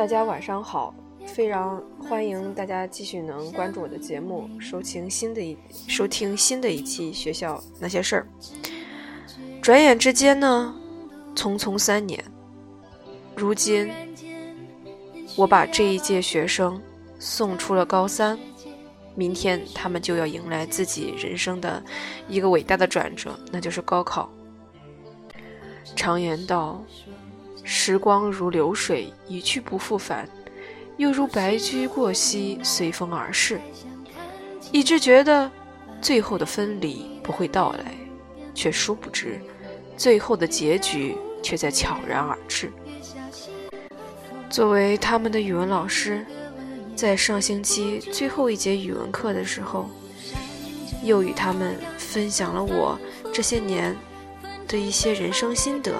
大家晚上好，非常欢迎大家继续能关注我的节目，收听新的一收听新的一期学校那些事儿。转眼之间呢，匆匆三年，如今我把这一届学生送出了高三，明天他们就要迎来自己人生的一个伟大的转折，那就是高考。常言道。时光如流水，一去不复返；又如白驹过隙，随风而逝。一直觉得最后的分离不会到来，却殊不知，最后的结局却在悄然而至。作为他们的语文老师，在上星期最后一节语文课的时候，又与他们分享了我这些年的一些人生心得。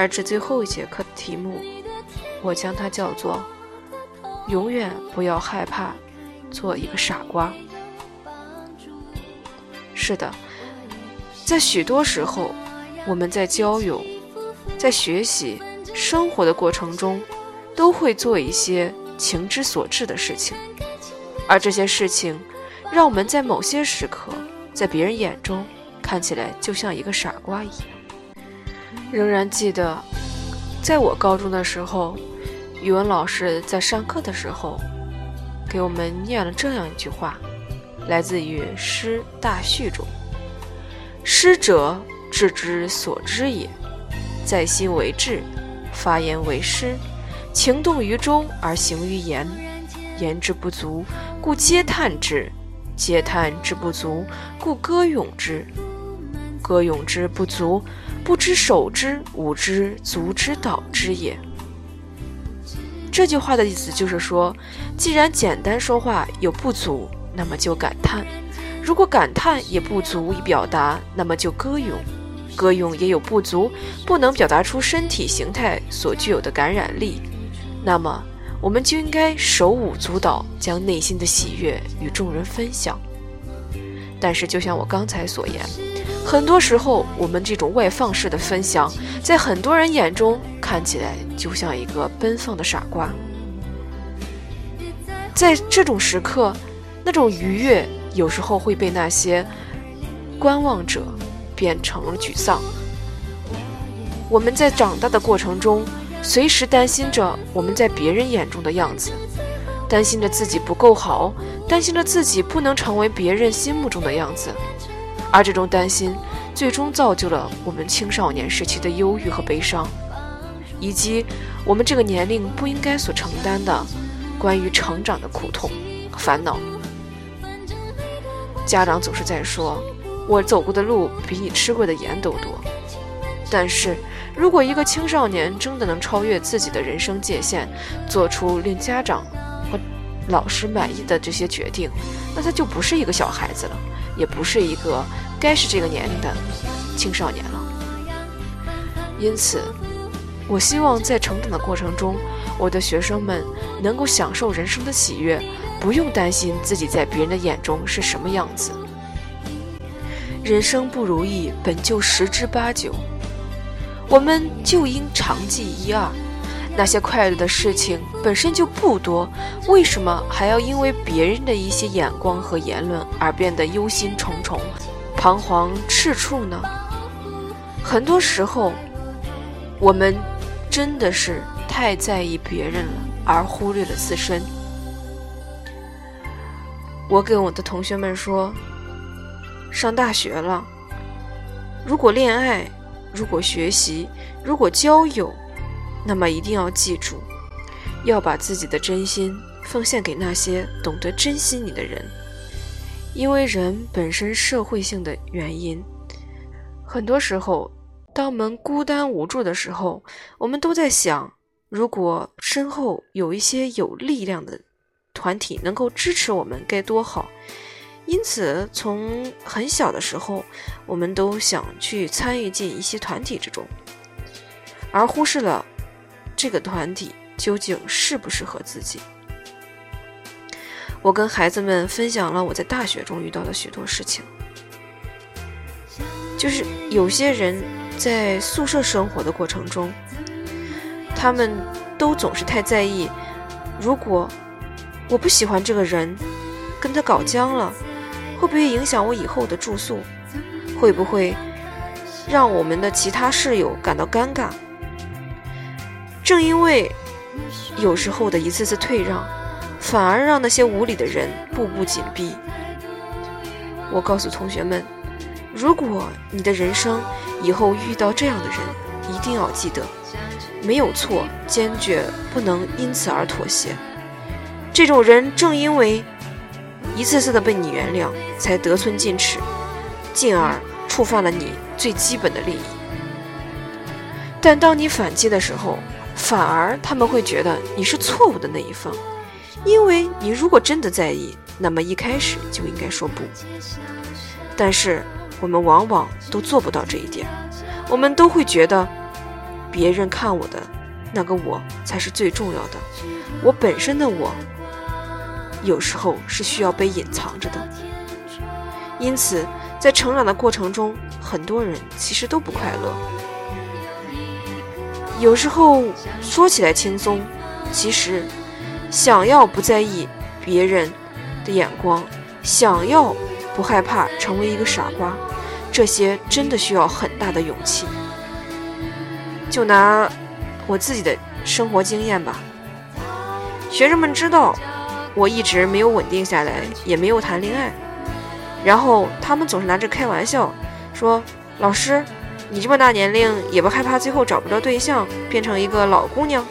而这最后一节课的题目，我将它叫做“永远不要害怕做一个傻瓜”。是的，在许多时候，我们在交友、在学习、生活的过程中，都会做一些情之所至的事情，而这些事情，让我们在某些时刻，在别人眼中看起来就像一个傻瓜一样。仍然记得，在我高中的时候，语文老师在上课的时候，给我们念了这样一句话，来自于《诗大序》中：“师者，智之所知也，在心为志，发言为师，情动于中而行于言，言之不足，故嗟叹之；嗟叹之不足，故歌咏之；歌咏之不足。”不知手之，舞之足之蹈之也。这句话的意思就是说，既然简单说话有不足，那么就感叹；如果感叹也不足以表达，那么就歌咏；歌咏也有不足，不能表达出身体形态所具有的感染力，那么我们就应该手舞足蹈，将内心的喜悦与众人分享。但是，就像我刚才所言。很多时候，我们这种外放式的分享，在很多人眼中看起来就像一个奔放的傻瓜。在这种时刻，那种愉悦有时候会被那些观望者变成了沮丧。我们在长大的过程中，随时担心着我们在别人眼中的样子，担心着自己不够好，担心着自己不能成为别人心目中的样子。而这种担心，最终造就了我们青少年时期的忧郁和悲伤，以及我们这个年龄不应该所承担的关于成长的苦痛、烦恼。家长总是在说：“我走过的路比你吃过的盐都多。”但是，如果一个青少年真的能超越自己的人生界限，做出令家长老师满意的这些决定，那他就不是一个小孩子了。也不是一个该是这个年龄的青少年了。因此，我希望在成长的过程中，我的学生们能够享受人生的喜悦，不用担心自己在别人的眼中是什么样子。人生不如意，本就十之八九，我们就应常记一二。那些快乐的事情本身就不多，为什么还要因为别人的一些眼光和言论而变得忧心忡忡、彷徨赤处呢？很多时候，我们真的是太在意别人了，而忽略了自身。我跟我的同学们说，上大学了，如果恋爱，如果学习，如果交友。那么一定要记住，要把自己的真心奉献给那些懂得珍惜你的人，因为人本身社会性的原因，很多时候，当我们孤单无助的时候，我们都在想，如果身后有一些有力量的团体能够支持我们，该多好。因此，从很小的时候，我们都想去参与进一些团体之中，而忽视了。这个团体究竟适不适合自己？我跟孩子们分享了我在大学中遇到的许多事情，就是有些人在宿舍生活的过程中，他们都总是太在意，如果我不喜欢这个人，跟他搞僵了，会不会影响我以后的住宿？会不会让我们的其他室友感到尴尬？正因为有时候的一次次退让，反而让那些无理的人步步紧逼。我告诉同学们，如果你的人生以后遇到这样的人，一定要记得，没有错，坚决不能因此而妥协。这种人正因为一次次的被你原谅，才得寸进尺，进而触犯了你最基本的利益。但当你反击的时候，反而他们会觉得你是错误的那一方，因为你如果真的在意，那么一开始就应该说不。但是我们往往都做不到这一点，我们都会觉得别人看我的那个我才是最重要的，我本身的我有时候是需要被隐藏着的。因此，在成长的过程中，很多人其实都不快乐。有时候说起来轻松，其实想要不在意别人的眼光，想要不害怕成为一个傻瓜，这些真的需要很大的勇气。就拿我自己的生活经验吧，学生们知道我一直没有稳定下来，也没有谈恋爱，然后他们总是拿着开玩笑说：“老师。”你这么大年龄也不害怕最后找不着对象，变成一个老姑娘？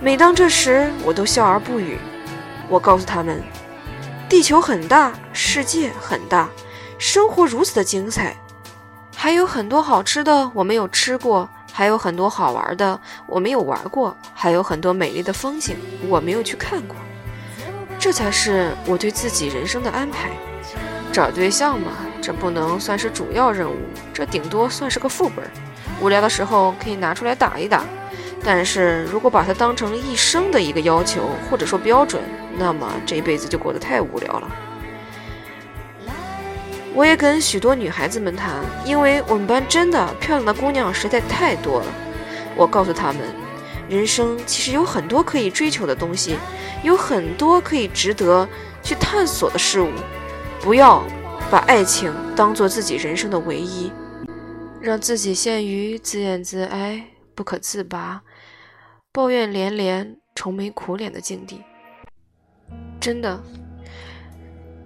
每当这时，我都笑而不语。我告诉他们，地球很大，世界很大，生活如此的精彩，还有很多好吃的我没有吃过，还有很多好玩的我没有玩过，还有很多美丽的风景我没有去看过。这才是我对自己人生的安排。找对象嘛。这不能算是主要任务，这顶多算是个副本。无聊的时候可以拿出来打一打，但是如果把它当成一生的一个要求或者说标准，那么这一辈子就过得太无聊了。我也跟许多女孩子们谈，因为我们班真的漂亮的姑娘实在太多了。我告诉她们，人生其实有很多可以追求的东西，有很多可以值得去探索的事物，不要。把爱情当做自己人生的唯一，让自己陷于自怨自哀、不可自拔、抱怨连连、愁眉苦脸的境地。真的，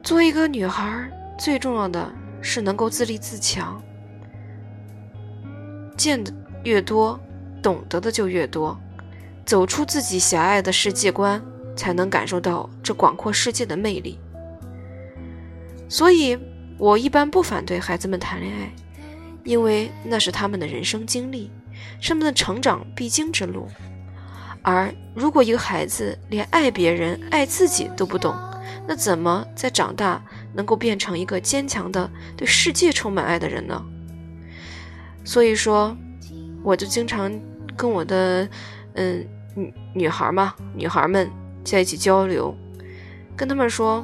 做一个女孩，最重要的是能够自立自强。见的越多，懂得的就越多，走出自己狭隘的世界观，才能感受到这广阔世界的魅力。所以。我一般不反对孩子们谈恋爱，因为那是他们的人生经历，是他们的成长必经之路。而如果一个孩子连爱别人、爱自己都不懂，那怎么在长大能够变成一个坚强的、对世界充满爱的人呢？所以说，我就经常跟我的嗯女女孩嘛、女孩们在一起交流，跟他们说。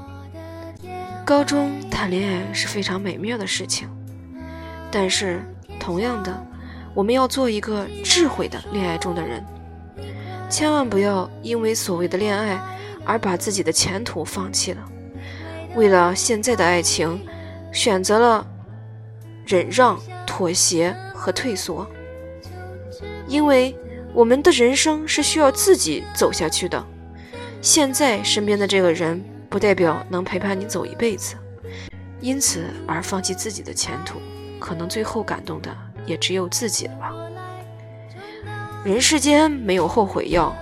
高中谈恋爱是非常美妙的事情，但是同样的，我们要做一个智慧的恋爱中的人，千万不要因为所谓的恋爱而把自己的前途放弃了。为了现在的爱情，选择了忍让、妥协和退缩，因为我们的人生是需要自己走下去的。现在身边的这个人。不代表能陪伴你走一辈子，因此而放弃自己的前途，可能最后感动的也只有自己了吧。人世间没有后悔药，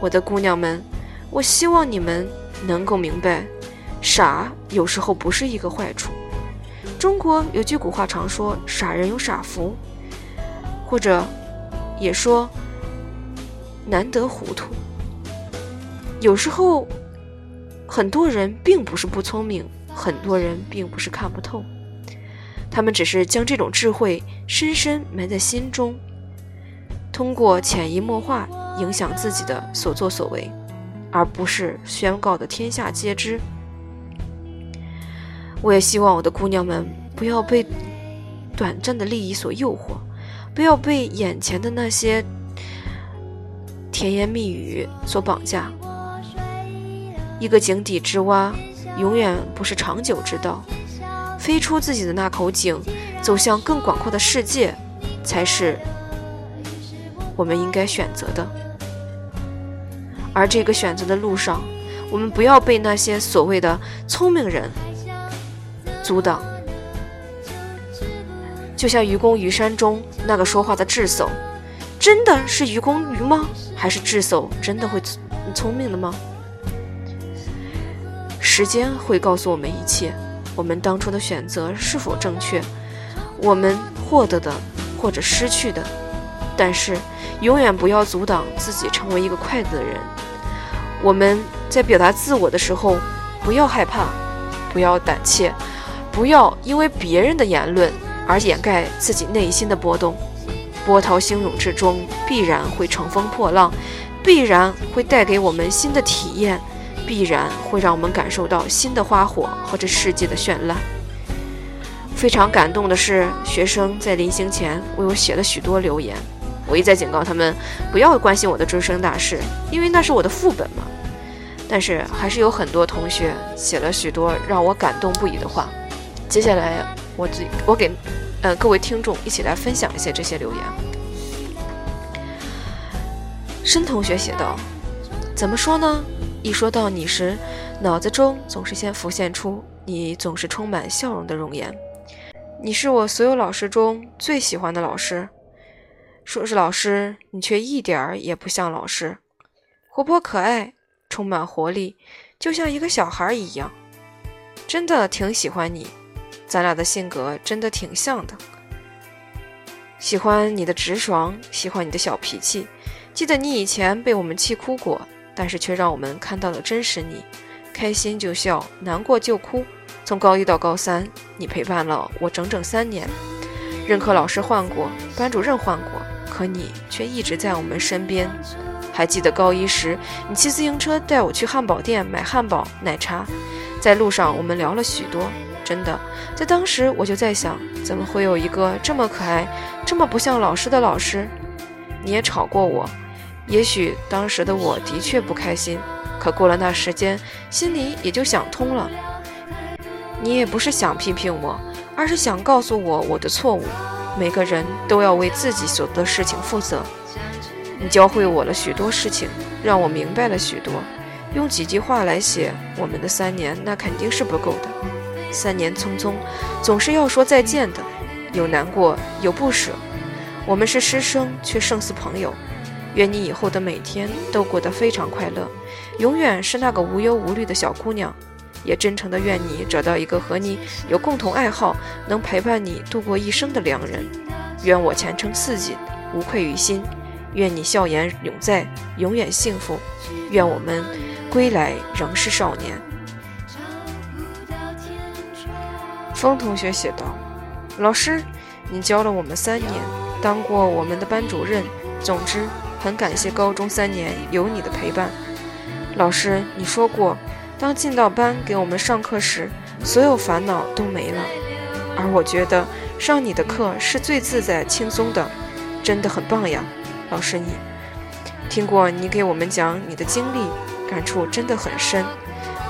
我的姑娘们，我希望你们能够明白，傻有时候不是一个坏处。中国有句古话常说“傻人有傻福”，或者也说“难得糊涂”。有时候。很多人并不是不聪明，很多人并不是看不透，他们只是将这种智慧深深埋在心中，通过潜移默化影响自己的所作所为，而不是宣告的天下皆知。我也希望我的姑娘们不要被短暂的利益所诱惑，不要被眼前的那些甜言蜜语所绑架。一个井底之蛙，永远不是长久之道。飞出自己的那口井，走向更广阔的世界，才是我们应该选择的。而这个选择的路上，我们不要被那些所谓的聪明人阻挡。就像愚公移山中那个说话的智叟，真的是愚公愚吗？还是智叟真的会聪明的吗？时间会告诉我们一切。我们当初的选择是否正确？我们获得的或者失去的，但是永远不要阻挡自己成为一个快乐的人。我们在表达自我的时候，不要害怕，不要胆怯，不要因为别人的言论而掩盖自己内心的波动。波涛汹涌之中，必然会乘风破浪，必然会带给我们新的体验。必然会让我们感受到新的花火和这世界的绚烂。非常感动的是，学生在临行前为我写了许多留言。我一再警告他们不要关心我的追生大事，因为那是我的副本嘛。但是还是有很多同学写了许多让我感动不已的话。接下来，我自我给呃各位听众一起来分享一些这些留言。申同学写道：“怎么说呢？”一说到你时，脑子中总是先浮现出你总是充满笑容的容颜。你是我所有老师中最喜欢的老师。说是老师，你却一点儿也不像老师。活泼可爱，充满活力，就像一个小孩一样。真的挺喜欢你，咱俩的性格真的挺像的。喜欢你的直爽，喜欢你的小脾气。记得你以前被我们气哭过。但是却让我们看到了真实你，开心就笑，难过就哭。从高一到高三，你陪伴了我整整三年。任课老师换过，班主任换过，可你却一直在我们身边。还记得高一时，你骑自行车带我去汉堡店买汉堡、奶茶，在路上我们聊了许多。真的，在当时我就在想，怎么会有一个这么可爱、这么不像老师的老师？你也吵过我。也许当时的我的确不开心，可过了那时间，心里也就想通了。你也不是想批评我，而是想告诉我我的错误。每个人都要为自己所做的事情负责。你教会我了许多事情，让我明白了许多。用几句话来写我们的三年，那肯定是不够的。三年匆匆，总是要说再见的，有难过，有不舍。我们是师生，却胜似朋友。愿你以后的每天都过得非常快乐，永远是那个无忧无虑的小姑娘。也真诚的愿你找到一个和你有共同爱好、能陪伴你度过一生的良人。愿我前程似锦，无愧于心。愿你笑颜永在，永远幸福。愿我们归来仍是少年。风同学写道：“老师，你教了我们三年，当过我们的班主任。总之。”很感谢高中三年有你的陪伴，老师，你说过，当进到班给我们上课时，所有烦恼都没了。而我觉得上你的课是最自在轻松的，真的很棒呀，老师你。听过你给我们讲你的经历，感触真的很深。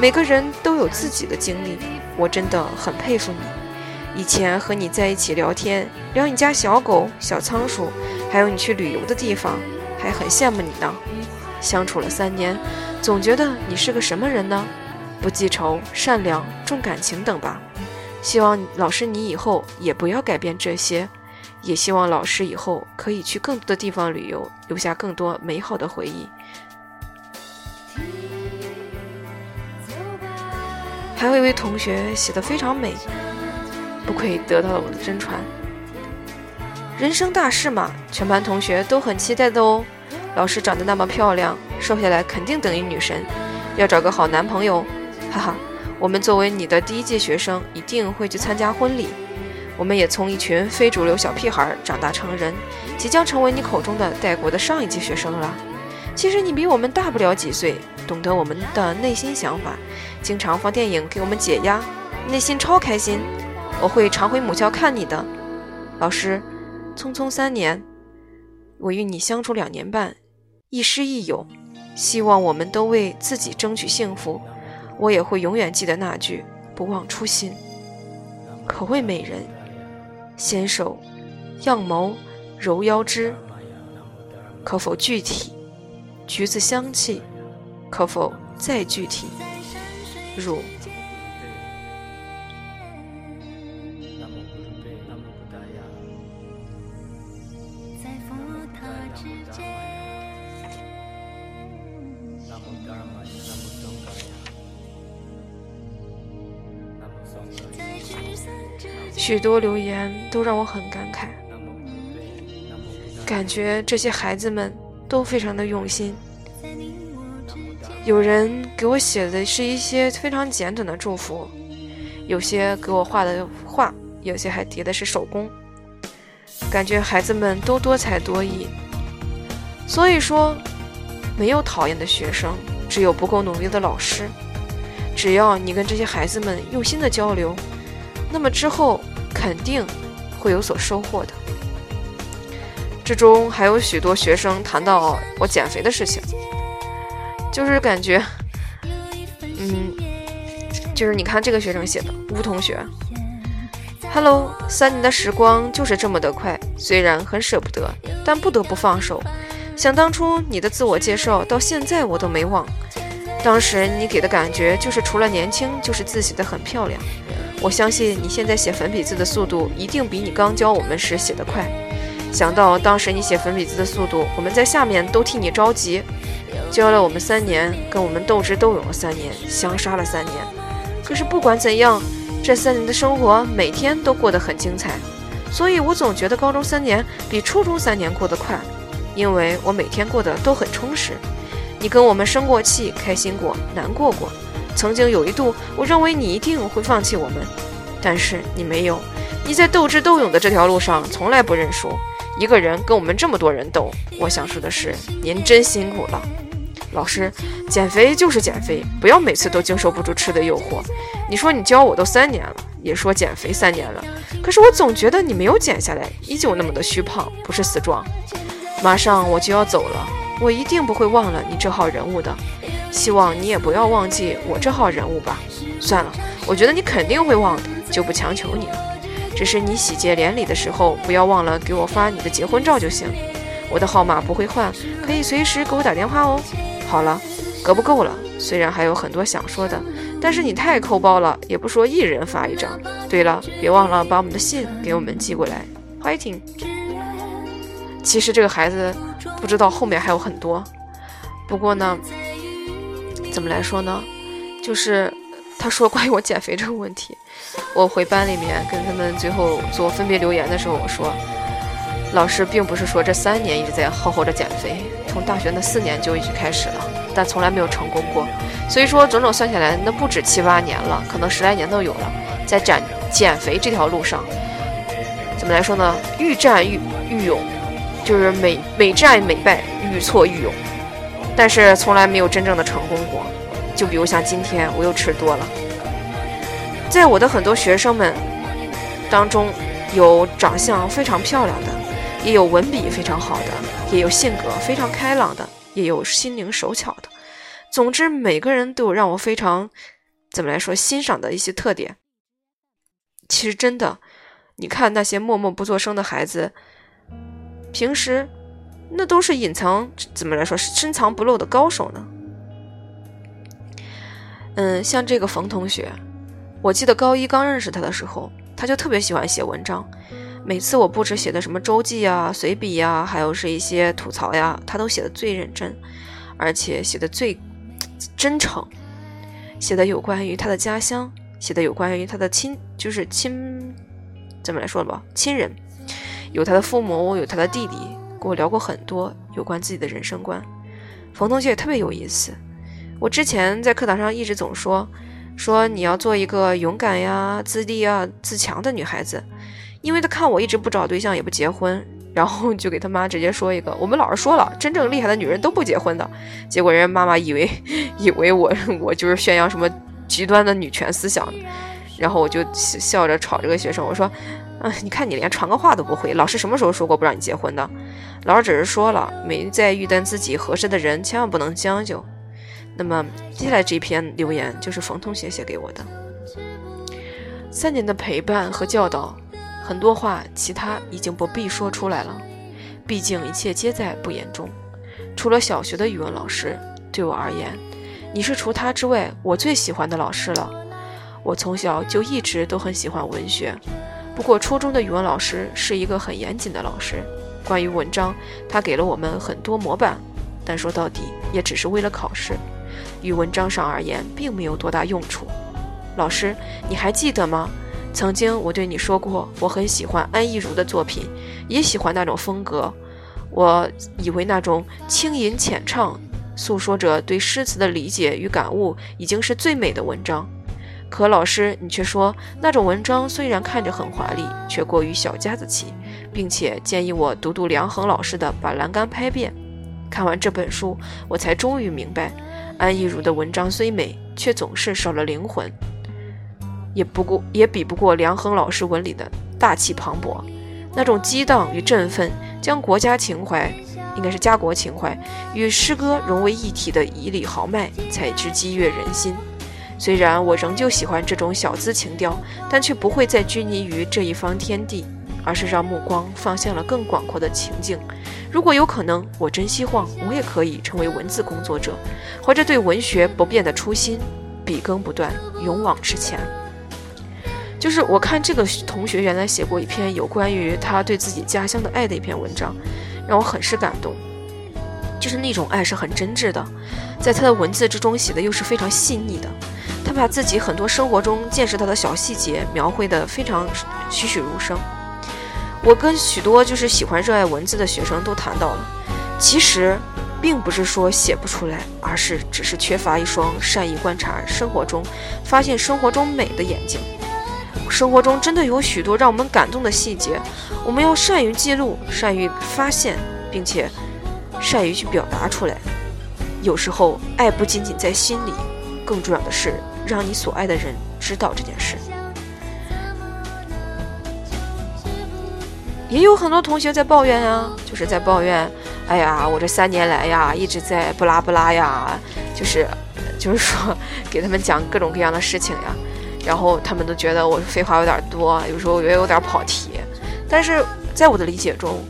每个人都有自己的经历，我真的很佩服你。以前和你在一起聊天，聊你家小狗、小仓鼠，还有你去旅游的地方。还很羡慕你呢，相处了三年，总觉得你是个什么人呢？不记仇、善良、重感情等吧。希望老师你以后也不要改变这些，也希望老师以后可以去更多的地方旅游，留下更多美好的回忆。还有一位同学写的非常美，不愧得到了我的真传。人生大事嘛，全班同学都很期待的哦。老师长得那么漂亮，瘦下来肯定等于女神，要找个好男朋友，哈哈。我们作为你的第一届学生，一定会去参加婚礼。我们也从一群非主流小屁孩长大成人，即将成为你口中的带国的上一届学生了。其实你比我们大不了几岁，懂得我们的内心想法，经常放电影给我们解压，内心超开心。我会常回母校看你的。老师，匆匆三年，我与你相处两年半，亦师亦友，希望我们都为自己争取幸福。我也会永远记得那句“不忘初心”。可谓美人，纤手样眸柔腰肢，可否具体？橘子香气，可否再具体？如。许多留言都让我很感慨，感觉这些孩子们都非常的用心。有人给我写的是一些非常简短的祝福，有些给我画的画，有些还叠的是手工。感觉孩子们都多才多艺，所以说没有讨厌的学生，只有不够努力的老师。只要你跟这些孩子们用心的交流，那么之后。肯定会有所收获的。之中还有许多学生谈到我减肥的事情，就是感觉，嗯，就是你看这个学生写的，吴同学，Hello，三年的时光就是这么的快，虽然很舍不得，但不得不放手。想当初你的自我介绍到现在我都没忘，当时你给的感觉就是除了年轻，就是字写的很漂亮。我相信你现在写粉笔字的速度一定比你刚教我们时写得快。想到当时你写粉笔字的速度，我们在下面都替你着急。教了我们三年，跟我们斗智斗勇了三年，相杀了三年。可是不管怎样，这三年的生活每天都过得很精彩。所以我总觉得高中三年比初中三年过得快，因为我每天过得都很充实。你跟我们生过气，开心过，难过过。曾经有一度，我认为你一定会放弃我们，但是你没有。你在斗智斗勇的这条路上从来不认输，一个人跟我们这么多人斗。我想说的是，您真辛苦了，老师。减肥就是减肥，不要每次都经受不住吃的诱惑。你说你教我都三年了，也说减肥三年了，可是我总觉得你没有减下来，依旧那么的虚胖，不是死状。马上我就要走了，我一定不会忘了你这号人物的。希望你也不要忘记我这号人物吧。算了，我觉得你肯定会忘的，就不强求你了。只是你喜结连理的时候，不要忘了给我发你的结婚照就行。我的号码不会换，可以随时给我打电话哦。好了，够不够了？虽然还有很多想说的，但是你太抠包了，也不说一人发一张。对了，别忘了把我们的信给我们寄过来。欢迎。其实这个孩子不知道后面还有很多，不过呢。怎么来说呢？就是他说关于我减肥这个问题，我回班里面跟他们最后做分别留言的时候，我说，老师并不是说这三年一直在好好的减肥，从大学那四年就已经开始了，但从来没有成功过。所以说，整整算下来，那不止七八年了，可能十来年都有了，在减减肥这条路上，怎么来说呢？愈战愈愈勇，就是每每战每败，愈挫愈勇。但是从来没有真正的成功过，就比如像今天我又吃多了。在我的很多学生们当中，有长相非常漂亮的，也有文笔非常好的，也有性格非常开朗的，也有心灵手巧的。总之，每个人都有让我非常怎么来说欣赏的一些特点。其实真的，你看那些默默不作声的孩子，平时。那都是隐藏，怎么来说深藏不露的高手呢？嗯，像这个冯同学，我记得高一刚认识他的时候，他就特别喜欢写文章。每次我布置写的什么周记呀、随笔呀，还有是一些吐槽呀，他都写的最认真，而且写的最真诚，写的有关于他的家乡，写的有关于他的亲，就是亲，怎么来说吧，亲人，有他的父母，有他的弟弟。跟我聊过很多有关自己的人生观，冯同学也特别有意思。我之前在课堂上一直总说，说你要做一个勇敢呀、自立啊、自强的女孩子，因为他看我一直不找对象也不结婚，然后就给他妈直接说一个，我们老师说了，真正厉害的女人都不结婚的。结果人家妈妈以为 以为我 我就是宣扬什么极端的女权思想，然后我就笑着吵这个学生，我说。嗯，你看你连传个话都不会，老师什么时候说过不让你结婚的？老师只是说了，没在遇到自己合适的人，千万不能将就。那么接下来这篇留言就是冯同学写给我的。三年的陪伴和教导，很多话其他已经不必说出来了，毕竟一切皆在不言中。除了小学的语文老师，对我而言，你是除他之外我最喜欢的老师了。我从小就一直都很喜欢文学，不过初中的语文老师是一个很严谨的老师。关于文章，他给了我们很多模板，但说到底也只是为了考试，于文章上而言并没有多大用处。老师，你还记得吗？曾经我对你说过，我很喜欢安意如的作品，也喜欢那种风格。我以为那种轻吟浅唱，诉说着对诗词的理解与感悟，已经是最美的文章。可老师，你却说那种文章虽然看着很华丽，却过于小家子气，并且建议我读读梁衡老师的《把栏杆拍遍》。看完这本书，我才终于明白，安忆如的文章虽美，却总是少了灵魂，也不过也比不过梁衡老师文里的大气磅礴，那种激荡与振奋，将国家情怀，应该是家国情怀，与诗歌融为一体的迤逦豪迈，才知激悦人心。虽然我仍旧喜欢这种小资情调，但却不会再拘泥于这一方天地，而是让目光放向了更广阔的情境。如果有可能，我真希望我也可以成为文字工作者，怀着对文学不变的初心，笔耕不断，勇往直前。就是我看这个同学原来写过一篇有关于他对自己家乡的爱的一篇文章，让我很是感动。就是那种爱是很真挚的，在他的文字之中写的又是非常细腻的。他把自己很多生活中见识到的小细节描绘得非常栩栩如生。我跟许多就是喜欢热爱文字的学生都谈到了，其实并不是说写不出来，而是只是缺乏一双善于观察生活中、发现生活中美的眼睛。生活中真的有许多让我们感动的细节，我们要善于记录、善于发现，并且善于去表达出来。有时候，爱不仅仅在心里，更重要的是。让你所爱的人知道这件事。也有很多同学在抱怨呀，就是在抱怨，哎呀，我这三年来呀，一直在不拉不拉呀，就是，就是说给他们讲各种各样的事情呀，然后他们都觉得我废话有点多，有时候也有点跑题。但是在我的理解中，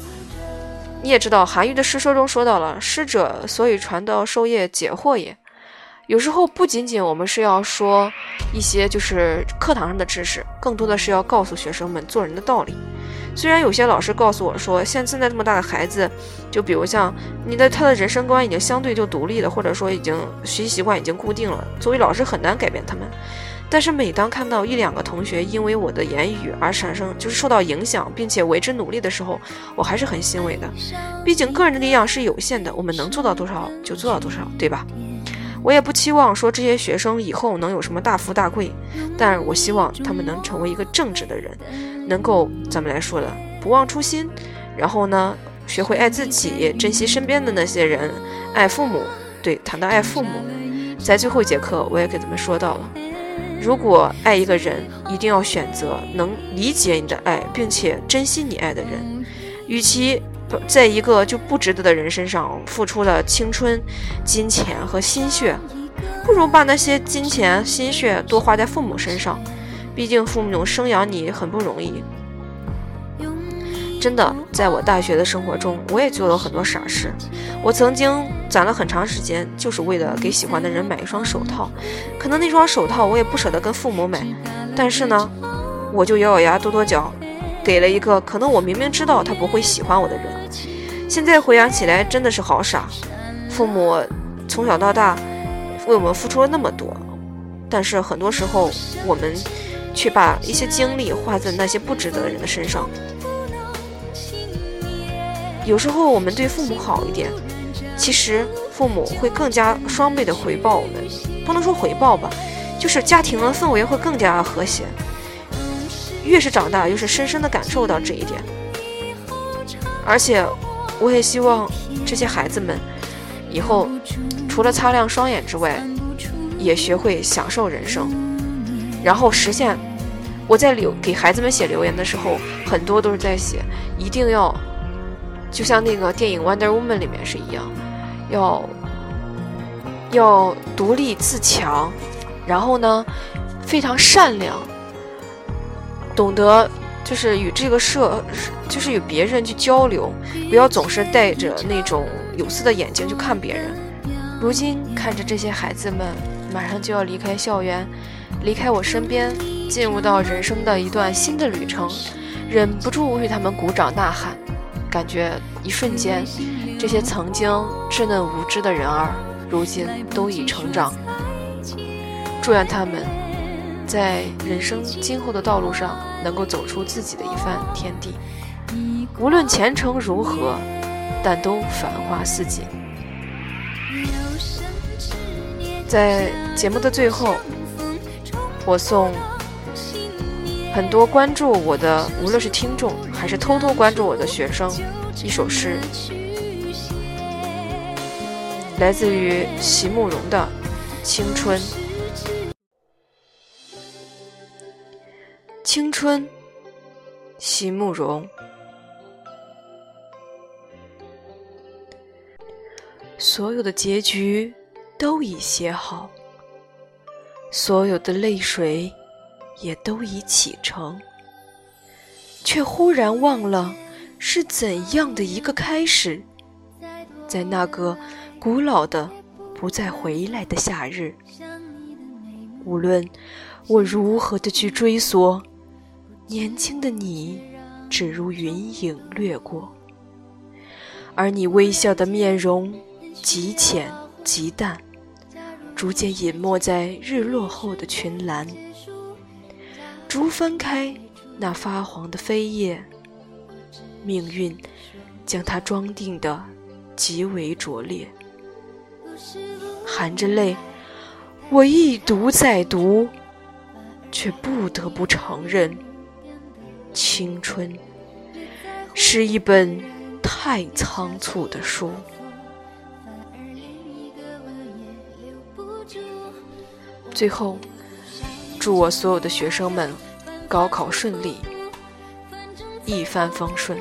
你也知道，韩愈的诗说中说到了“师者，所以传道授业解惑也”。有时候不仅仅我们是要说一些就是课堂上的知识，更多的是要告诉学生们做人的道理。虽然有些老师告诉我说，像现在这么大的孩子，就比如像你的他的人生观已经相对就独立了，或者说已经学习习惯已经固定了，作为老师很难改变他们。但是每当看到一两个同学因为我的言语而产生就是受到影响，并且为之努力的时候，我还是很欣慰的。毕竟个人的力量是有限的，我们能做到多少就做到多少，对吧？我也不期望说这些学生以后能有什么大富大贵，但我希望他们能成为一个正直的人，能够咱们来说的不忘初心，然后呢，学会爱自己，珍惜身边的那些人，爱父母。对，谈到爱父母，在最后一节课我也给他们说到了，如果爱一个人，一定要选择能理解你的爱，并且珍惜你爱的人，与其。在一个就不值得的人身上付出了青春、金钱和心血，不如把那些金钱、心血多花在父母身上。毕竟父母生养你很不容易。真的，在我大学的生活中，我也做了很多傻事。我曾经攒了很长时间，就是为了给喜欢的人买一双手套。可能那双手套我也不舍得跟父母买，但是呢，我就咬咬牙跺跺脚。给了一个可能我明明知道他不会喜欢我的人，现在回想起来真的是好傻。父母从小到大为我们付出了那么多，但是很多时候我们却把一些精力花在那些不值得的人的身上。有时候我们对父母好一点，其实父母会更加双倍的回报我们，不能说回报吧，就是家庭的氛围会更加和谐。越是长大，越是深深的感受到这一点。而且，我也希望这些孩子们以后除了擦亮双眼之外，也学会享受人生，然后实现我在留给孩子们写留言的时候，很多都是在写，一定要，就像那个电影《Wonder Woman》里面是一样，要要独立自强，然后呢，非常善良，懂得就是与这个社，就是与别人去交流，不要总是带着那种有色的眼睛去看别人。如今看着这些孩子们马上就要离开校园，离开我身边。进入到人生的一段新的旅程，忍不住为他们鼓掌呐喊，感觉一瞬间，这些曾经稚嫩无知的人儿，如今都已成长。祝愿他们在人生今后的道路上能够走出自己的一番天地，无论前程如何，但都繁花似锦。在节目的最后，我送。很多关注我的，无论是听众还是偷偷关注我的学生，一首诗，来自于席慕容的《青春》。青春，席慕容。所有的结局都已写好，所有的泪水。也都已启程，却忽然忘了是怎样的一个开始，在那个古老的不再回来的夏日，无论我如何的去追索，年轻的你只如云影掠过，而你微笑的面容极浅极淡，逐渐隐没在日落后的群岚。逐翻开那发黄的飞叶，命运将它装订的极为拙劣。含着泪，我一读再读，却不得不承认，青春是一本太仓促的书。最后。祝我所有的学生们高考顺利，一帆风顺。